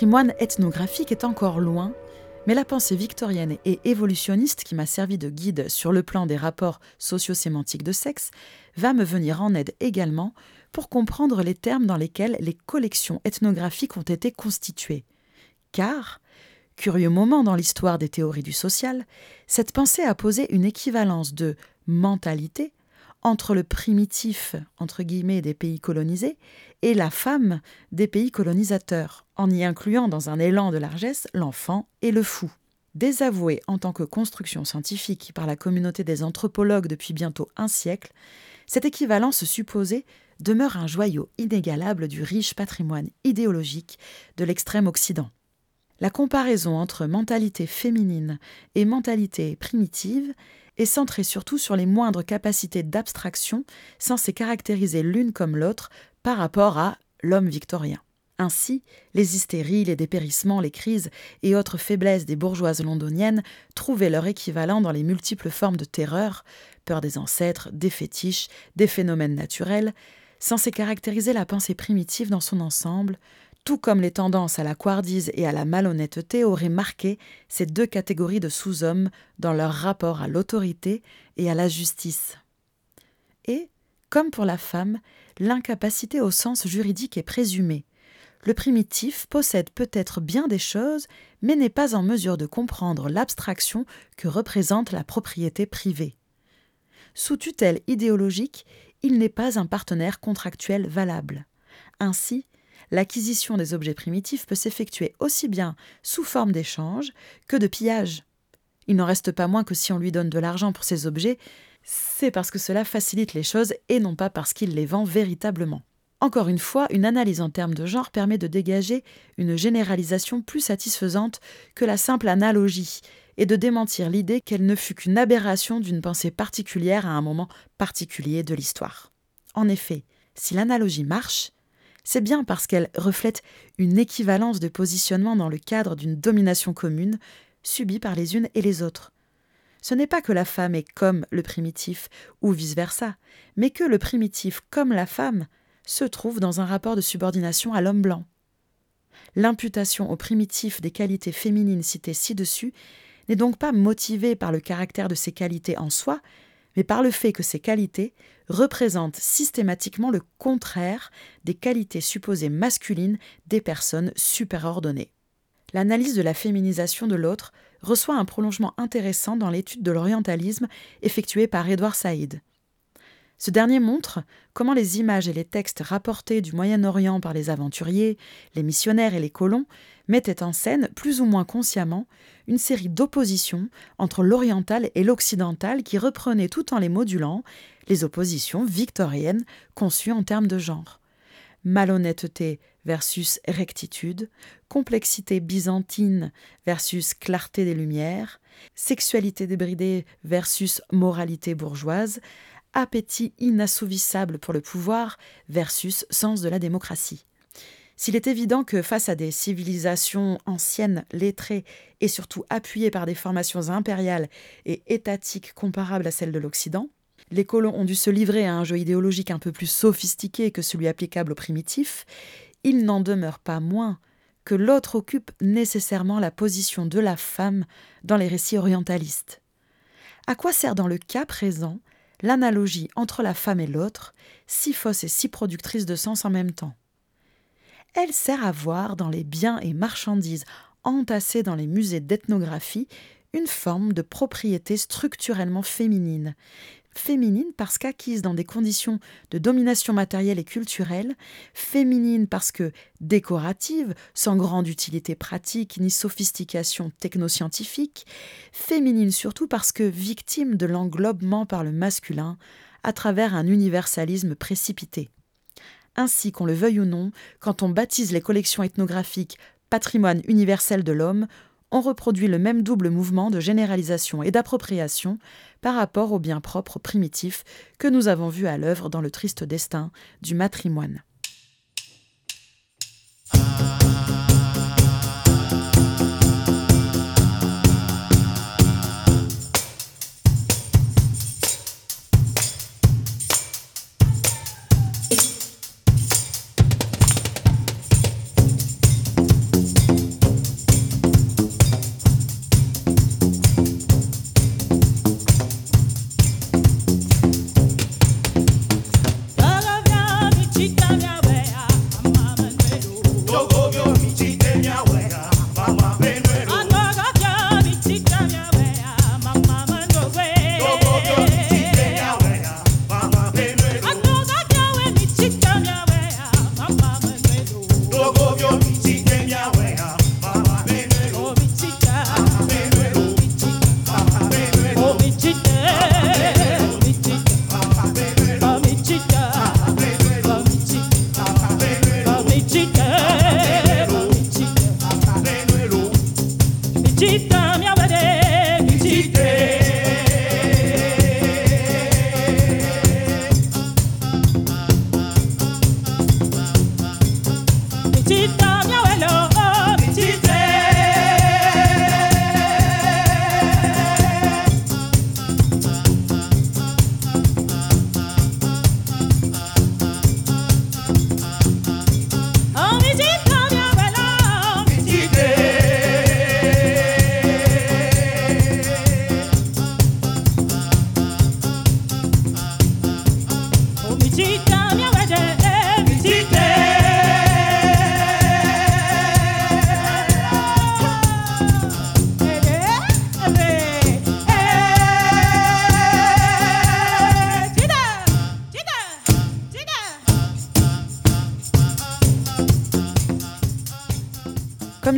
[SPEAKER 1] Le matrimoine ethnographique est encore loin, mais la pensée victorienne et évolutionniste qui m'a servi de guide sur le plan des rapports sociosémantiques de sexe va me venir en aide également pour comprendre les termes dans lesquels les collections ethnographiques ont été constituées. Car, curieux moment dans l'histoire des théories du social, cette pensée a posé une équivalence de mentalité entre le primitif des pays colonisés et la femme des pays colonisateurs, en y incluant dans un élan de largesse l'enfant et le fou. Désavoué en tant que construction scientifique par la communauté des anthropologues depuis bientôt un siècle, cette équivalence supposée demeure un joyau inégalable du riche patrimoine idéologique de l'extrême Occident. La comparaison entre mentalité féminine et mentalité primitive est centrée surtout sur les moindres capacités d'abstraction censées caractériser l'une comme l'autre par rapport à l'homme victorien. Ainsi, les hystéries, les dépérissements, les crises et autres faiblesses des bourgeoises londoniennes trouvaient leur équivalent dans les multiples formes de terreur, peur des ancêtres, des fétiches, des phénomènes naturels, censés caractériser la pensée primitive dans son ensemble, tout comme les tendances à la couardise et à la malhonnêteté auraient marqué ces deux catégories de sous-hommes dans leur rapport à l'autorité et à la justice. Et, comme pour la femme, l'incapacité au sens juridique est présumée. Le primitif possède peut-être bien des choses, mais n'est pas en mesure de comprendre l'abstraction que représente la propriété privée. Sous tutelle idéologique, il n'est pas un partenaire contractuel valable. Ainsi, l'acquisition des objets primitifs peut s'effectuer aussi bien sous forme d'échange que de pillage. Il n'en reste pas moins que si on lui donne de l'argent pour ces objets, c'est parce que cela facilite les choses et non pas parce qu'il les vend véritablement. Encore une fois, une analyse en termes de genre permet de dégager une généralisation plus satisfaisante que la simple analogie et de démentir l'idée qu'elle ne fut qu'une aberration d'une pensée particulière à un moment particulier de l'histoire. En effet, si l'analogie marche, c'est bien parce qu'elle reflète une équivalence de positionnement dans le cadre d'une domination commune subie par les unes et les autres. Ce n'est pas que la femme est comme le primitif ou vice-versa, mais que le primitif comme la femme se trouve dans un rapport de subordination à l'homme blanc. L'imputation au primitif des qualités féminines citées ci-dessus n'est donc pas motivée par le caractère de ces qualités en soi, mais par le fait que ces qualités représentent systématiquement le contraire des qualités supposées masculines des personnes superordonnées. L'analyse de la féminisation de l'autre reçoit un prolongement intéressant dans l'étude de l'orientalisme effectuée par Édouard Saïd. Ce dernier montre comment les images et les textes rapportés du Moyen-Orient par les aventuriers, les missionnaires et les colons mettaient en scène, plus ou moins consciemment, une série d'oppositions entre l'oriental et l'occidental qui reprenaient tout en les modulant les oppositions victoriennes conçues en termes de genre. Malhonnêteté versus rectitude, complexité byzantine versus clarté des lumières, sexualité débridée versus moralité bourgeoise, appétit inassouvissable pour le pouvoir versus sens de la démocratie. S'il est évident que face à des civilisations anciennes, lettrées et surtout appuyées par des formations impériales et étatiques comparables à celles de l'Occident, les colons ont dû se livrer à un jeu idéologique un peu plus sophistiqué que celui applicable aux primitifs, il n'en demeure pas moins que l'autre occupe nécessairement la position de la femme dans les récits orientalistes. À quoi sert dans le cas présent l'analogie entre la femme et l'autre, si fausse et si productrice de sens en même temps. Elle sert à voir dans les biens et marchandises entassés dans les musées d'ethnographie une forme de propriété structurellement féminine, féminine parce qu'acquise dans des conditions de domination matérielle et culturelle, féminine parce que décorative, sans grande utilité pratique ni sophistication technoscientifique, féminine surtout parce que victime de l'englobement par le masculin à travers un universalisme précipité. Ainsi, qu'on le veuille ou non, quand on baptise les collections ethnographiques patrimoine universel de l'homme, on reproduit le même double mouvement de généralisation et d'appropriation par rapport au bien propre primitif que nous avons vu à l'œuvre dans le triste destin du matrimoine.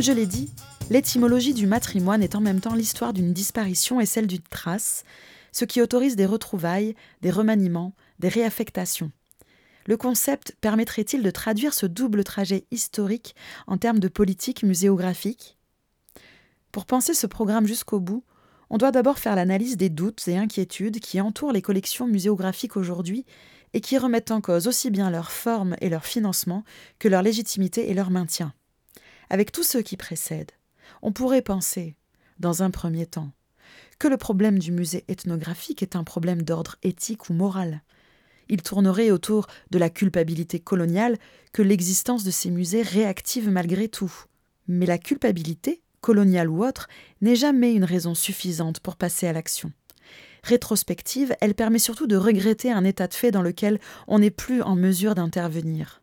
[SPEAKER 1] Comme je l'ai dit, l'étymologie du matrimoine est en même temps l'histoire d'une disparition et celle d'une trace, ce qui autorise des retrouvailles, des remaniements, des réaffectations. Le concept permettrait-il de traduire ce double trajet historique en termes de politique muséographique? Pour penser ce programme jusqu'au bout, on doit d'abord faire l'analyse des doutes et inquiétudes qui entourent les collections muséographiques aujourd'hui et qui remettent en cause aussi bien leur forme et leur financement que leur légitimité et leur maintien. Avec tous ceux qui précèdent, on pourrait penser, dans un premier temps, que le problème du musée ethnographique est un problème d'ordre éthique ou moral. Il tournerait autour de la culpabilité coloniale que l'existence de ces musées réactive malgré tout. Mais la culpabilité, coloniale ou autre, n'est jamais une raison suffisante pour passer à l'action. Rétrospective, elle permet surtout de regretter un état de fait dans lequel on n'est plus en mesure d'intervenir.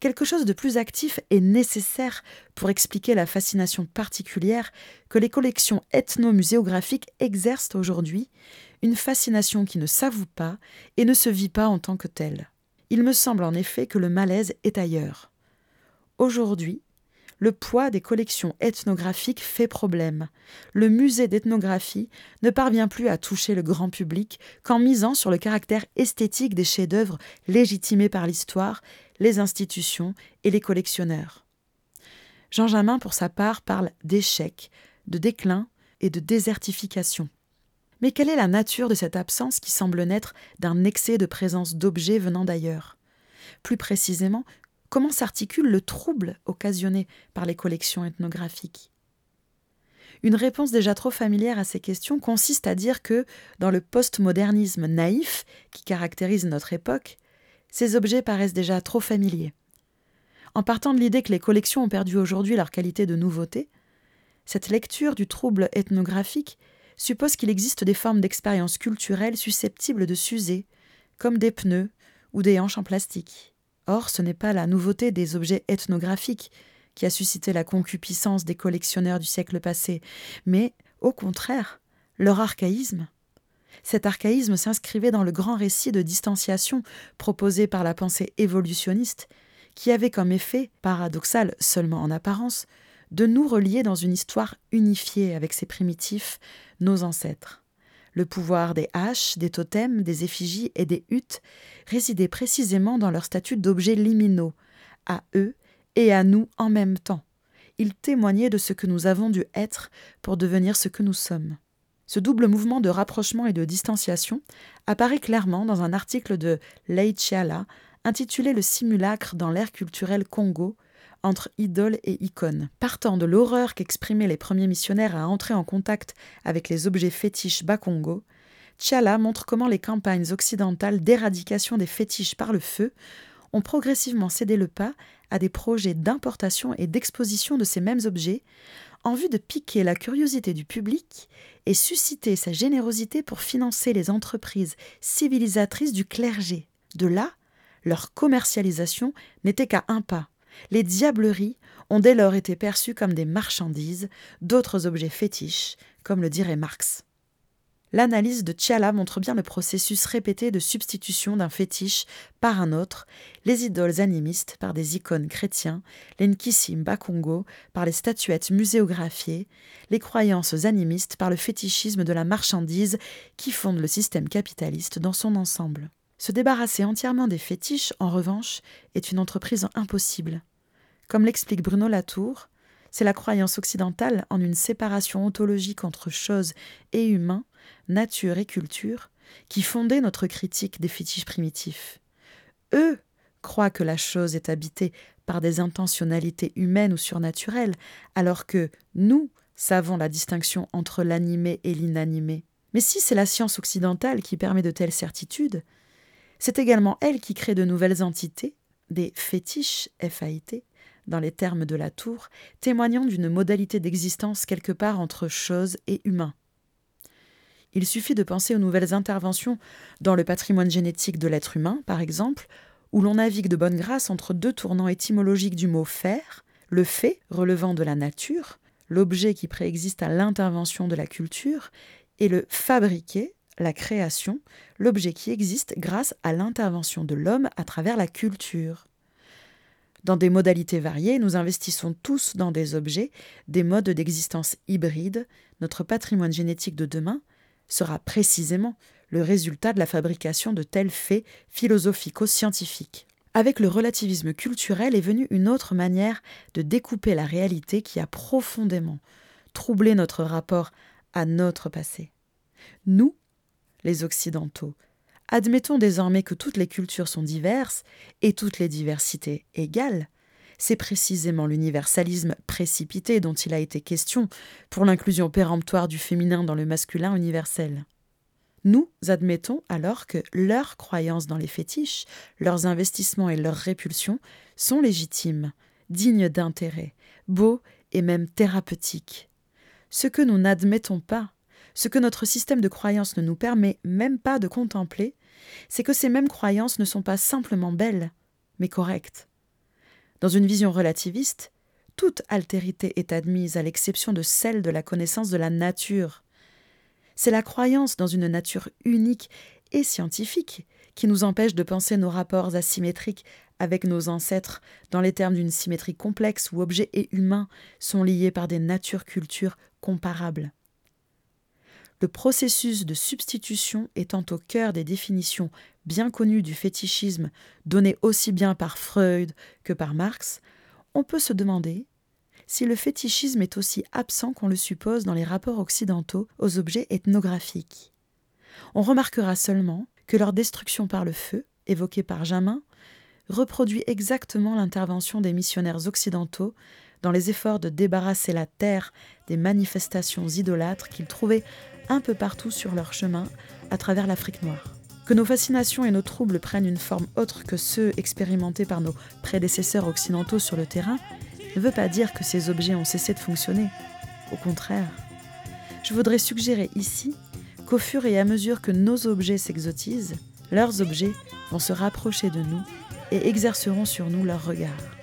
[SPEAKER 1] Quelque chose de plus actif est nécessaire pour expliquer la fascination particulière que les collections ethno-muséographiques exercent aujourd'hui, une fascination qui ne s'avoue pas et ne se vit pas en tant que telle. Il me semble en effet que le malaise est ailleurs. Aujourd'hui, le poids des collections ethnographiques fait problème. Le musée d'ethnographie ne parvient plus à toucher le grand public qu'en misant sur le caractère esthétique des chefs-d'œuvre légitimés par l'histoire les institutions et les collectionneurs. Jean Jamin, pour sa part, parle d'échec, de déclin et de désertification. Mais quelle est la nature de cette absence qui semble naître d'un excès de présence d'objets venant d'ailleurs? Plus précisément, comment s'articule le trouble occasionné par les collections ethnographiques? Une réponse déjà trop familière à ces questions consiste à dire que, dans le postmodernisme naïf qui caractérise notre époque, ces objets paraissent déjà trop familiers. En partant de l'idée que les collections ont perdu aujourd'hui leur qualité de nouveauté, cette lecture du trouble ethnographique suppose qu'il existe des formes d'expérience culturelle susceptibles de s'user, comme des pneus ou des hanches en plastique. Or, ce n'est pas la nouveauté des objets ethnographiques qui a suscité la concupiscence des collectionneurs du siècle passé, mais, au contraire, leur archaïsme. Cet archaïsme s'inscrivait dans le grand récit de distanciation proposé par la pensée évolutionniste, qui avait comme effet, paradoxal seulement en apparence, de nous relier dans une histoire unifiée avec ces primitifs, nos ancêtres. Le pouvoir des haches, des totems, des effigies et des huttes résidait précisément dans leur statut d'objets liminaux, à eux et à nous en même temps. Ils témoignaient de ce que nous avons dû être pour devenir ce que nous sommes. Ce double mouvement de rapprochement et de distanciation apparaît clairement dans un article de Lei Chiala intitulé Le simulacre dans l'ère culturelle Congo, entre idole et icône. Partant de l'horreur qu'exprimaient les premiers missionnaires à entrer en contact avec les objets fétiches Bakongo, Tchala montre comment les campagnes occidentales d'éradication des fétiches par le feu ont progressivement cédé le pas à des projets d'importation et d'exposition de ces mêmes objets en vue de piquer la curiosité du public et susciter sa générosité pour financer les entreprises civilisatrices du clergé. De là, leur commercialisation n'était qu'à un pas les diableries ont dès lors été perçues comme des marchandises, d'autres objets fétiches, comme le dirait Marx. L'analyse de Tchala montre bien le processus répété de substitution d'un fétiche par un autre, les idoles animistes par des icônes chrétiens, les Nkisim Bakongo par les statuettes muséographiées, les croyances animistes par le fétichisme de la marchandise qui fonde le système capitaliste dans son ensemble. Se débarrasser entièrement des fétiches, en revanche, est une entreprise impossible. Comme l'explique Bruno Latour, c'est la croyance occidentale en une séparation ontologique entre choses et humains, nature et culture, qui fondait notre critique des fétiches primitifs. Eux croient que la chose est habitée par des intentionnalités humaines ou surnaturelles, alors que nous savons la distinction entre l'animé et l'inanimé. Mais si c'est la science occidentale qui permet de telles certitudes, c'est également elle qui crée de nouvelles entités, des fétiches FAIT, dans les termes de la tour, témoignant d'une modalité d'existence quelque part entre choses et humains. Il suffit de penser aux nouvelles interventions dans le patrimoine génétique de l'être humain, par exemple, où l'on navigue de bonne grâce entre deux tournants étymologiques du mot faire, le fait relevant de la nature, l'objet qui préexiste à l'intervention de la culture, et le fabriquer, la création, l'objet qui existe grâce à l'intervention de l'homme à travers la culture. Dans des modalités variées, nous investissons tous dans des objets, des modes d'existence hybrides. Notre patrimoine génétique de demain sera précisément le résultat de la fabrication de tels faits philosophico-scientifiques. Avec le relativisme culturel est venue une autre manière de découper la réalité qui a profondément troublé notre rapport à notre passé. Nous, les Occidentaux. Admettons désormais que toutes les cultures sont diverses et toutes les diversités égales. C'est précisément l'universalisme précipité dont il a été question pour l'inclusion péremptoire du féminin dans le masculin universel. Nous admettons alors que leurs croyances dans les fétiches, leurs investissements et leurs répulsions sont légitimes, dignes d'intérêt, beaux et même thérapeutiques. Ce que nous n'admettons pas, ce que notre système de croyances ne nous permet même pas de contempler, c'est que ces mêmes croyances ne sont pas simplement belles, mais correctes. Dans une vision relativiste, toute altérité est admise à l'exception de celle de la connaissance de la nature. C'est la croyance dans une nature unique et scientifique qui nous empêche de penser nos rapports asymétriques avec nos ancêtres dans les termes d'une symétrie complexe où objets et humains sont liés par des natures-cultures comparables. Le processus de substitution étant au cœur des définitions bien connues du fétichisme données aussi bien par Freud que par Marx, on peut se demander si le fétichisme est aussi absent qu'on le suppose dans les rapports occidentaux aux objets ethnographiques. On remarquera seulement que leur destruction par le feu, évoquée par Jamin, reproduit exactement l'intervention des missionnaires occidentaux dans les efforts de débarrasser la terre des manifestations idolâtres qu'ils trouvaient un peu partout sur leur chemin à travers l'Afrique noire. Que nos fascinations et nos troubles prennent une forme autre que ceux expérimentés par nos prédécesseurs occidentaux sur le terrain ne veut pas dire que ces objets ont cessé de fonctionner. Au contraire. Je voudrais suggérer ici qu'au fur et à mesure que nos objets s'exotisent, leurs objets vont se rapprocher de nous et exerceront sur nous leur regard.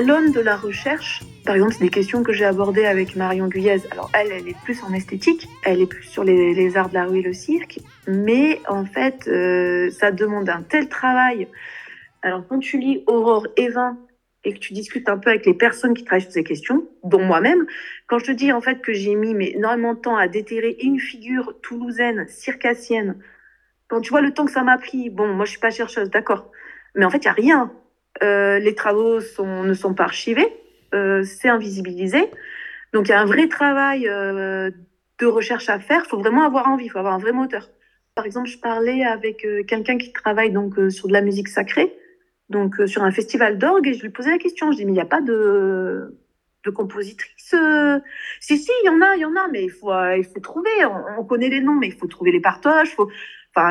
[SPEAKER 3] À l'aune de la recherche, par exemple, c'est des questions que j'ai abordées avec Marion Guyez. Alors, elle, elle est plus en esthétique, elle est plus sur les, arts de la rue et le cirque, mais en fait, euh, ça demande un tel travail. Alors, quand tu lis Aurore Evin et que tu discutes un peu avec les personnes qui travaillent sur ces questions, dont moi-même, quand je te dis en fait que j'ai mis mais, énormément de temps à déterrer une figure toulousaine, circassienne, quand tu vois le temps que ça m'a pris, bon, moi je suis pas chercheuse, d'accord, mais en fait, il n'y a rien. Euh, les travaux ne sont pas archivés, euh, c'est invisibilisé. Donc il y a un vrai travail euh, de recherche à faire. Il faut vraiment avoir envie, il faut avoir un vrai moteur. Par exemple, je parlais avec quelqu'un qui travaille donc sur de la musique sacrée, donc sur un festival d'orgue, et je lui posais la question. Je dis mais il n'y a pas de de compositrices. Si, si, il y en a, il y en a, mais il faut, il faut trouver. On, connaît les noms, mais il faut trouver les partages. Faut...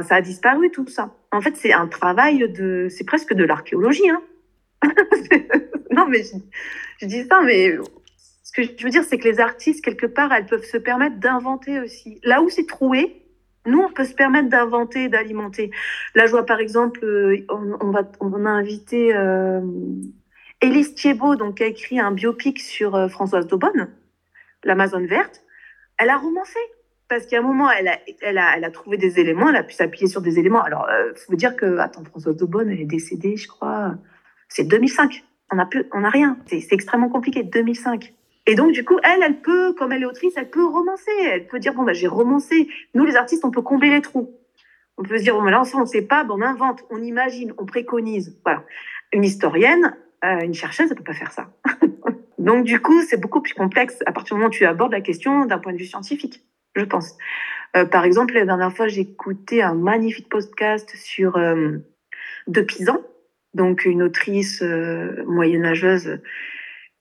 [SPEAKER 3] Ça a disparu tout ça. En fait, c'est un travail de, c'est presque de l'archéologie. Hein. non, mais je, dis ça, mais ce que je veux dire, c'est que les artistes, quelque part, elles peuvent se permettre d'inventer aussi. Là où c'est troué, nous, on peut se permettre d'inventer, d'alimenter. Là, je vois par exemple, euh, on, va, on a invité euh, Élise Thiebaud, donc, qui a écrit un biopic sur euh, Françoise Daubonne, l'Amazone verte. Elle a romancé. Parce qu'à un moment, elle a, trouvé des éléments, elle a pu s'appuyer sur des éléments. Alors, il faut dire que, attends, Françoise Daubonne, elle est décédée, je crois, c'est 2005. On n'a on a rien. C'est extrêmement compliqué. 2005. Et donc, du coup, elle, elle peut, comme elle est autrice, elle peut romancer. Elle peut dire, bon, bah, j'ai romancé. Nous, les artistes, on peut combler les trous. On peut se dire, bon, bah, là, on ne sait pas, on invente, on imagine, on préconise. Voilà. Une historienne, euh, une chercheuse, elle peut pas faire ça. donc, du coup, c'est beaucoup plus complexe à partir du moment où tu abordes la question d'un point de vue scientifique, je pense. Euh, par exemple, la dernière fois, écouté un magnifique podcast sur euh, De Pisan, donc une autrice euh, moyenâgeuse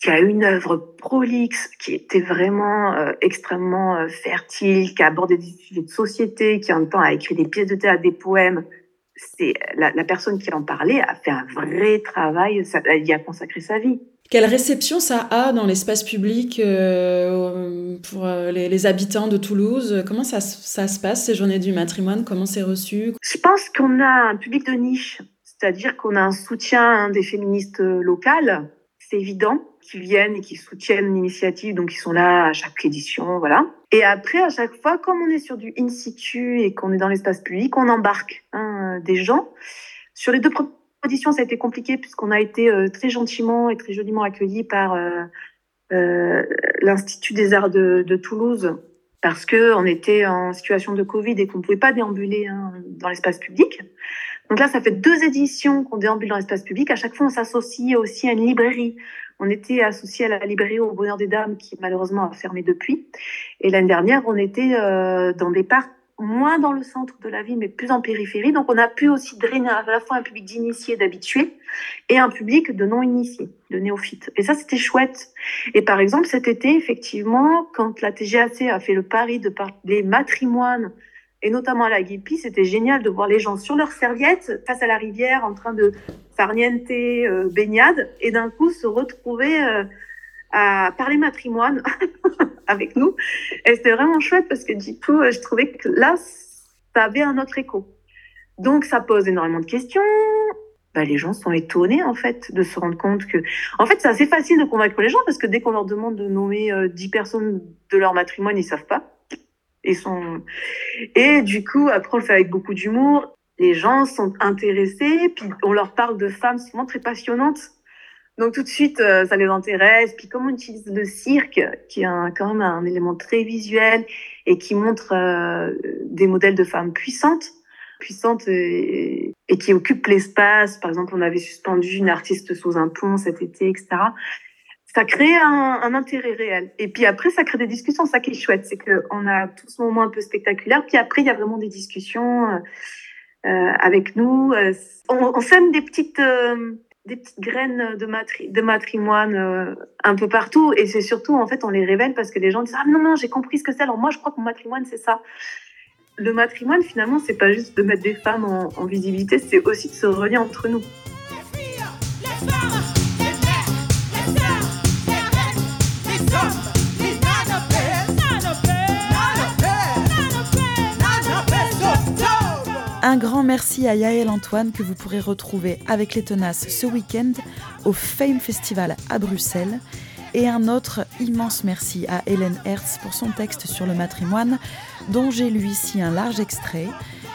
[SPEAKER 3] qui a une œuvre prolixe, qui était vraiment extrêmement fertile, qui a abordé des sujets de société, qui en même temps a écrit des pièces de théâtre, des poèmes. C'est la, personne qui en parlait a fait un vrai travail, ça, elle y a consacré sa vie.
[SPEAKER 1] Quelle réception ça a dans l'espace public pour les, habitants de Toulouse? Comment ça, ça se passe, ces journées du matrimoine? Comment c'est reçu?
[SPEAKER 3] Je pense qu'on a un public de niche c'est-à-dire qu'on a un soutien des féministes locales, c'est évident, qui viennent et qui soutiennent l'initiative, donc ils sont là à chaque édition, voilà. Et après, à chaque fois, comme on est sur du in situ et qu'on est dans l'espace public, on embarque hein, des gens. Sur les deux éditions, ça a été compliqué puisqu'on a été euh, très gentiment et très joliment accueillis par euh, euh, l'Institut des Arts de, Toulouse parce que on était en situation de Covid et qu'on ne pouvait pas déambuler hein, dans l'espace public. Donc là, ça fait deux éditions qu'on déambule dans l'espace public. À chaque fois, on s'associe aussi à une librairie. On était associé à la librairie au Bonheur des Dames, qui malheureusement a fermé depuis. Et l'année dernière, on était dans des parcs moins dans le centre de la ville, mais plus en périphérie. Donc, on a pu aussi drainer à la fois un public d'initiés, d'habitués, et un public de non-initiés, de néophytes. Et ça, c'était chouette. Et par exemple, cet été, effectivement, quand la TGAC a fait le pari de parler matrimoine et notamment à la Guipi, c'était génial de voir les gens sur leurs serviettes face à la rivière en train de farniente, euh, baignade, et d'un coup se retrouver euh, à parler matrimoine avec nous. Et c'était vraiment chouette parce que du coup, je trouvais que là, ça avait un autre écho. Donc, ça pose énormément de questions. Bah, les gens sont étonnés, en fait, de se rendre compte que... En fait, c'est assez facile de convaincre les gens parce que dès qu'on leur demande de nommer euh, 10 personnes de leur matrimoine, ils savent pas. Et, son... et du coup, après, on le fait avec beaucoup d'humour. Les gens sont intéressés, puis on leur parle de femmes souvent très passionnantes. Donc tout de suite, euh, ça les intéresse. Puis comme on utilise le cirque, qui est quand même un élément très visuel et qui montre euh, des modèles de femmes puissantes, puissantes et, qui occupent l'espace. Par exemple, on avait suspendu une artiste sous un pont cet été, etc ça crée un, intérêt réel. Et puis après, ça crée des discussions. Ça qui est chouette, c'est qu'on a tout ce moment un peu spectaculaire. Puis après, il y a vraiment des discussions euh, avec nous. On, sème des petites, des petites graines de, matri de matrimoine euh, un peu partout. Et c'est surtout, en fait, on les révèle parce que les gens disent Ah non, non, j'ai compris ce que c'est. Alors moi, je crois que mon matrimoine, c'est ça. Le matrimoine, finalement, c'est pas juste de mettre des femmes en visibilité, c'est aussi de se relier entre nous.
[SPEAKER 1] Un grand merci à Yael Antoine que vous pourrez retrouver avec les tenaces ce week-end au Fame Festival à Bruxelles. Et un autre immense merci à Hélène Hertz pour son texte sur le matrimoine, dont j'ai lu ici un large extrait.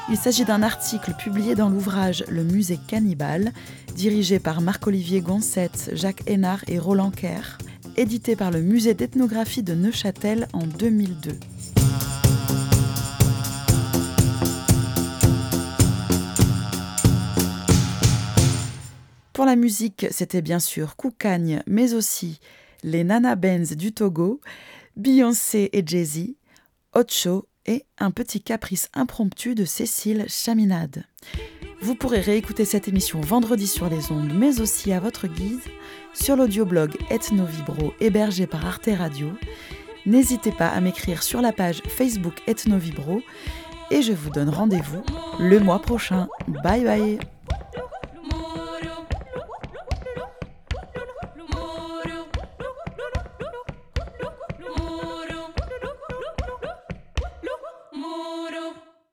[SPEAKER 1] Il s'agit d'un article publié dans l'ouvrage Le musée cannibale, dirigé par Marc-Olivier Goncet, Jacques Hénard et Roland Kerr, édité par le musée d'ethnographie de Neuchâtel en 2002. Pour la musique, c'était bien sûr Koukagne, mais aussi les Nana Benz du Togo, Beyoncé et Jay-Z, Ocho et un petit caprice impromptu de Cécile Chaminade. Vous pourrez réécouter cette émission vendredi sur les ondes, mais aussi à votre guise, sur l'audioblog Ethno Vibro hébergé par Arte Radio. N'hésitez pas à m'écrire sur la page Facebook Ethno Vibro et je vous donne rendez-vous le mois prochain. Bye bye